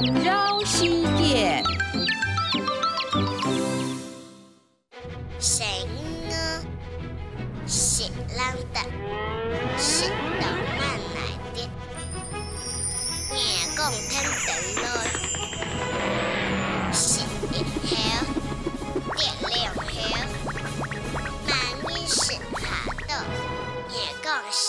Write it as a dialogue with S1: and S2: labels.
S1: 绕西边，
S2: 谁呢？是浪的，是动漫来的。眼光天得多，是一雄，点亮后，蚂蚁是爬的，眼光是。